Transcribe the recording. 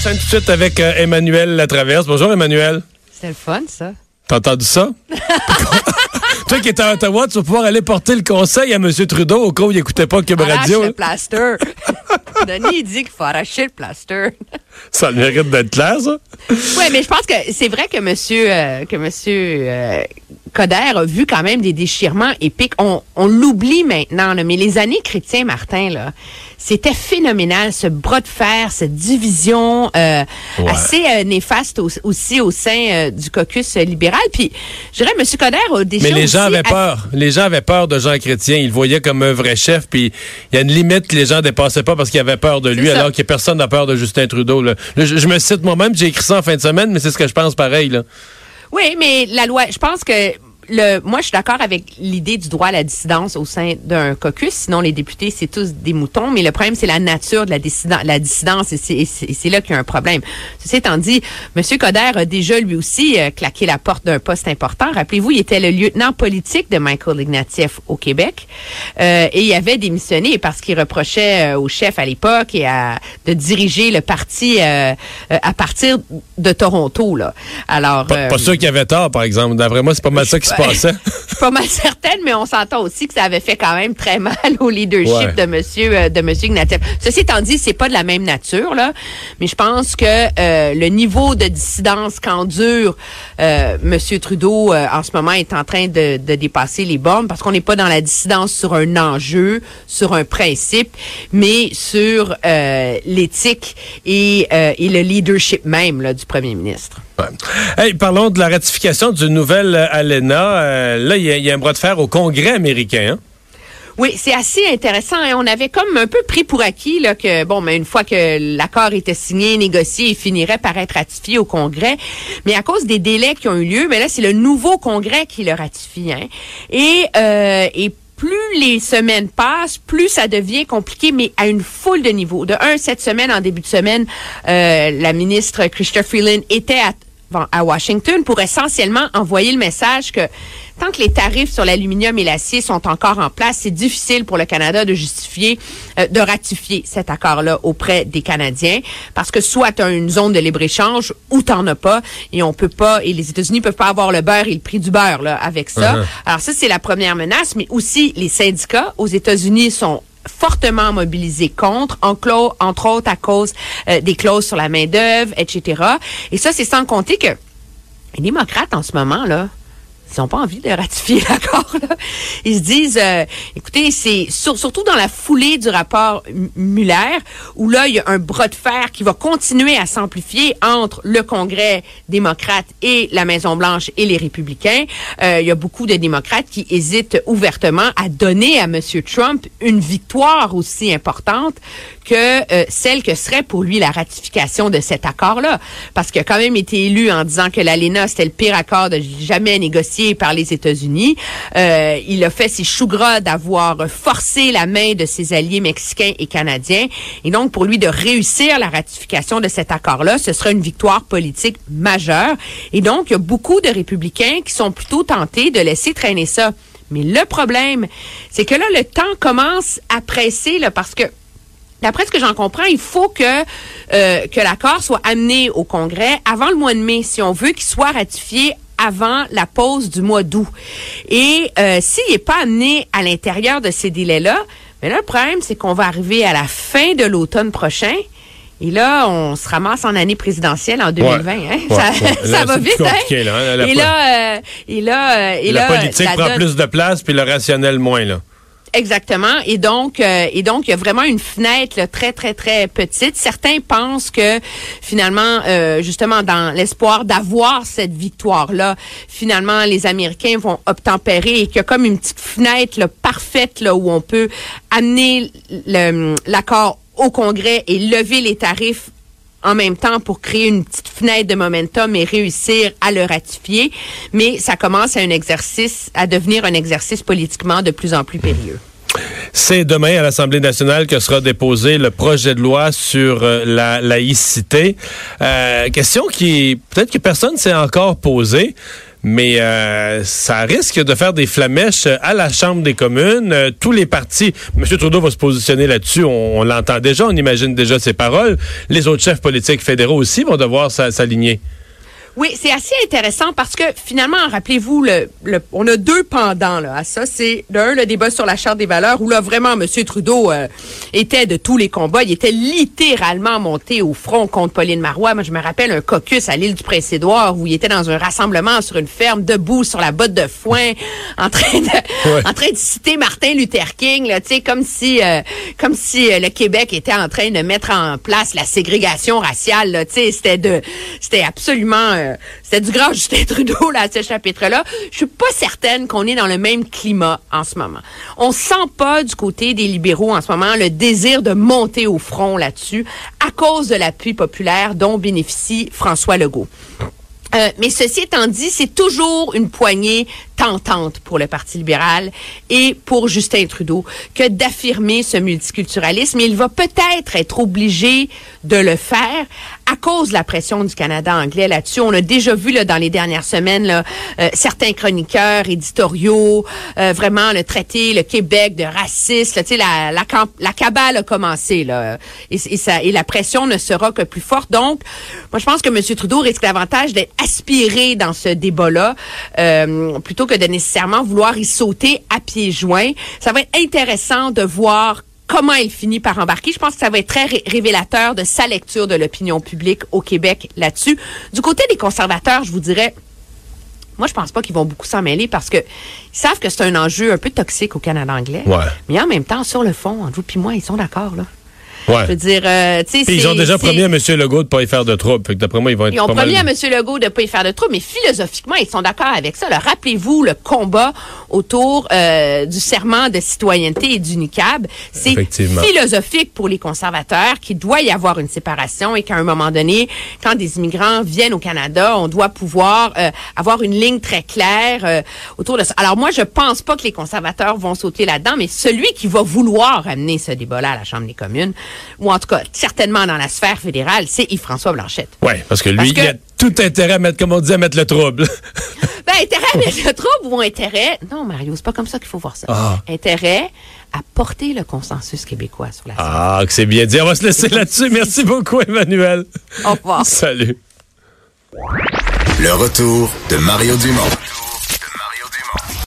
Enchaîne tout de suite avec euh, Emmanuel Latraverse. Bonjour Emmanuel. C'est le fun, ça. T'as entendu ça? Toi qui étais à Ottawa, tu vas pouvoir aller porter le conseil à M. Trudeau au cas où il n'écoutait pas Cube Arrache Radio. le plaster. Denis, il dit qu'il faut arracher le plaster. Ça a le mérite d'être clair, ça? Oui, mais je pense que c'est vrai que monsieur, euh, que monsieur euh, Coder a vu quand même des déchirements épiques. On, on l'oublie maintenant, là, mais les années chrétiens, Martin, là, c'était phénoménal, ce bras de fer, cette division euh, Ouais. assez euh, néfaste au- aussi au sein euh, du caucus libéral. Puis, je dirais, monsieur Coder a déjà Mais les gens avaient peur. Les gens avaient peur de Jean Chrétien. Ils le voyaient comme un vrai chef. Puis il y a une limite que les gens dépassaient pas parce qu'ils avaient peur de lui, alors que personne n'a peur de Justin Trudeau. Là, je, je me cite moi-même, j'ai écrit ça en fin de semaine, mais c'est ce que je pense pareil. Là. Oui, mais la loi, je pense que le, moi, je suis d'accord avec l'idée du droit à la dissidence au sein d'un caucus. Sinon, les députés, c'est tous des moutons. Mais le problème, c'est la nature de la, dissident- la dissidence. Et c'est- là qu'il y a un problème. Ceci étant dit, M. Coder a déjà, lui aussi, euh, claqué la porte d'un poste important. Rappelez-vous, il était le lieutenant politique de Michael Ignatieff au Québec. Euh, et il avait démissionné parce qu'il reprochait euh, au chef à l'époque et à, de diriger le parti euh, à partir de Toronto. Là. Alors, Pas, euh, pas sûr qu'il avait tort, par exemple. D'après moi, c'est pas mal ça qui se passait. je suis pas mal certaine, mais on s'entend aussi que ça avait fait quand même très mal au leadership Ouais. de Monsieur euh, de Monsieur Ignatieff. Ceci étant dit, c'est pas de la même nature là, mais je pense que euh, le niveau de dissidence qu'endure euh, Monsieur Trudeau euh, en ce moment est en train de, de dépasser les bornes parce qu'on n'est pas dans la dissidence sur un enjeu, sur un principe, mais sur l'éthique et, et le leadership même là, du Premier ministre. Ouais. Hey, parlons de la ratification du nouvel euh, Euh, là, il y, a- un bras de fer au Congrès américain. hein? Oui, c'est assez intéressant. hein. On avait comme un peu pris pour acquis là, que, bon, mais une fois que l'accord était signé, négocié, il finirait par être ratifié au Congrès. Mais à cause des délais qui ont eu lieu, mais là, c'est le nouveau Congrès qui le ratifie. Hein. Et, euh, et plus les semaines passent, plus ça devient compliqué, mais à une foule de niveaux. De un, cette semaine, en début de semaine, euh, la ministre Chrystia Freeland était à à Washington pour essentiellement envoyer le message que tant que les tarifs sur l'aluminium et l'acier sont encore en place, c'est difficile pour le Canada de justifier, euh, de ratifier cet accord-là auprès des Canadiens, parce que soit tu as une zone de libre-échange ou t'en as pas, et on peut pas, et les États-Unis peuvent pas avoir le beurre et le prix du beurre là avec ça. Uh-huh. Alors ça, c'est la première menace, mais aussi les syndicats aux États-Unis sont fortement mobilisés contre, en clo- entre autres à cause euh, des clauses sur la main-d'œuvre, etc. Et ça, c'est sans compter que les démocrates, en ce moment, là, ils n'ont pas envie de ratifier l'accord. Ils se disent, euh, écoutez, c'est sur- surtout dans la foulée du rapport Muller, où là, il y a un bras de fer qui va continuer à s'amplifier entre le Congrès démocrate et la Maison-Blanche et les républicains. Euh, il y a beaucoup de démocrates qui hésitent ouvertement à donner à M. Trump une victoire aussi importante que euh, celle que serait pour lui la ratification de cet accord-là. Parce qu'il a quand même été élu en disant que l'ALENA, c'était le pire accord de jamais négocié par les États-Unis. Euh, il a fait ses choux gras d'avoir forcé la main de ses alliés mexicains et canadiens. Et donc, pour lui de réussir la ratification de cet accord-là, ce serait une victoire politique majeure. Et donc, il y a beaucoup de républicains qui sont plutôt tentés de laisser traîner ça. Mais le problème, c'est que là, le temps commence à presser, là, parce que D'après ce que j'en comprends, il faut que euh, que l'accord soit amené au Congrès avant le mois de mai, si on veut qu'il soit ratifié avant la pause du mois d'août. Et euh, s'il n'est pas amené à l'intérieur de ces délais-là, mais là, le problème, c'est qu'on va arriver à la fin de l'automne prochain. Et là, on se ramasse en année présidentielle en 2020. hein. Ouais, ça ouais. Là, ça va vite, hein? là, hein. La et, là, euh, et là, euh, et la là, politique la prend donne- plus de place, puis le rationnel moins. Là. Exactement. Et donc, euh, et donc, il y a vraiment une fenêtre là, très, très, très petite. Certains pensent que finalement, euh, justement, dans l'espoir d'avoir cette victoire-là, finalement, les Américains vont obtempérer et qu'il y a comme une petite fenêtre là, parfaite là, où on peut amener l'accord au Congrès et lever les tarifs en même temps pour créer une petite fenêtre de momentum et réussir à le ratifier. Mais ça commence à un exercice, à devenir un exercice politiquement de plus en plus périlleux. C'est demain à l'Assemblée nationale que sera déposé le projet de loi sur euh, la laïcité. Euh, question qui peut-être que personne s'est encore posée. Mais euh, ça risque de faire des flamèches à la Chambre des communes. Euh, tous les partis, M. Trudeau va se positionner là-dessus, on, l'entend déjà, on imagine déjà ses paroles. Les autres chefs politiques fédéraux aussi vont devoir s'aligner. Oui, c'est assez intéressant parce que finalement, rappelez-vous, le, on a deux pendants là, à ça. C'est d'un, le débat sur la charte des valeurs où là, vraiment, M. Trudeau euh, était de tous les combats. Il était littéralement monté au front contre Pauline Marois. Moi, je me rappelle un caucus à l'île du Prince-Édouard où il était dans un rassemblement sur une ferme, debout sur la botte de foin, en train de, en train de citer Martin Luther King, là, tu sais, comme si, euh, comme si euh, le Québec était en train de mettre en place la ségrégation raciale, tu sais, c'était de, c'était absolument euh, c'était du grand Justin Trudeau, là, à ce chapitre-là. Je suis pas certaine qu'on est dans le même climat en ce moment. On sent pas du côté des libéraux en ce moment le désir de monter au front là-dessus à cause de l'appui populaire dont bénéficie François Legault. Euh, mais ceci étant dit, c'est toujours une poignée tentante pour le Parti libéral et pour Justin Trudeau que d'affirmer ce multiculturalisme. Il va peut-être être obligé de le faire à cause de la pression du Canada anglais là-dessus. On a déjà vu là, dans les dernières semaines là, euh, certains chroniqueurs éditoriaux euh, vraiment le traiter le Québec de raciste. Là, la, la, la cabale a commencé là, et, et, ça, et la pression ne sera que plus forte. Donc, moi je pense que M. Trudeau risque davantage d'être aspiré dans ce débat-là euh, plutôt que de nécessairement vouloir y sauter à pieds joints. Ça va être intéressant de voir comment il finit par embarquer. Je pense que ça va être très révélateur de sa lecture de l'opinion publique au Québec là-dessus. Du côté des conservateurs, je vous dirais, moi, je pense pas qu'ils vont beaucoup s'en mêler parce que ils savent que c'est un enjeu un peu toxique au Canada anglais. Mais en même temps, sur le fond, entre vous et moi, ils sont d'accord, là. Je veux dire, euh, tu sais, Ils ont déjà promis à M. Legault de pas y faire de troubles. D'après moi, ils vont être Ils ont promis à M. Legault de pas y faire de troubles, mais philosophiquement, ils sont d'accord avec ça. Rappelez-vous le combat autour euh, du serment de citoyenneté et du NICAB. C'est philosophique pour les conservateurs qu'il doit y avoir une séparation et qu'à un moment donné, quand des immigrants viennent au Canada, on doit pouvoir euh, avoir une ligne très claire euh, autour de ça. Alors moi, je pense pas que les conservateurs vont sauter là-dedans, mais celui qui va vouloir amener ce débat-là à la Chambre des communes, ou en tout cas certainement dans la sphère fédérale, c'est Yves-François Blanchette. Oui, parce que lui, il a tout intérêt à mettre, comme on dit, à mettre le trouble. ben, intérêt à mettre le trouble ou intérêt... Non, Mario, c'est pas comme ça qu'il faut voir ça. Ah. Intérêt à porter le consensus québécois sur la scène. Ah, que c'est bien dit. On va se laisser là-dessus. Merci beaucoup, Emmanuel. Au revoir. Salut. Le retour de Mario Dumont.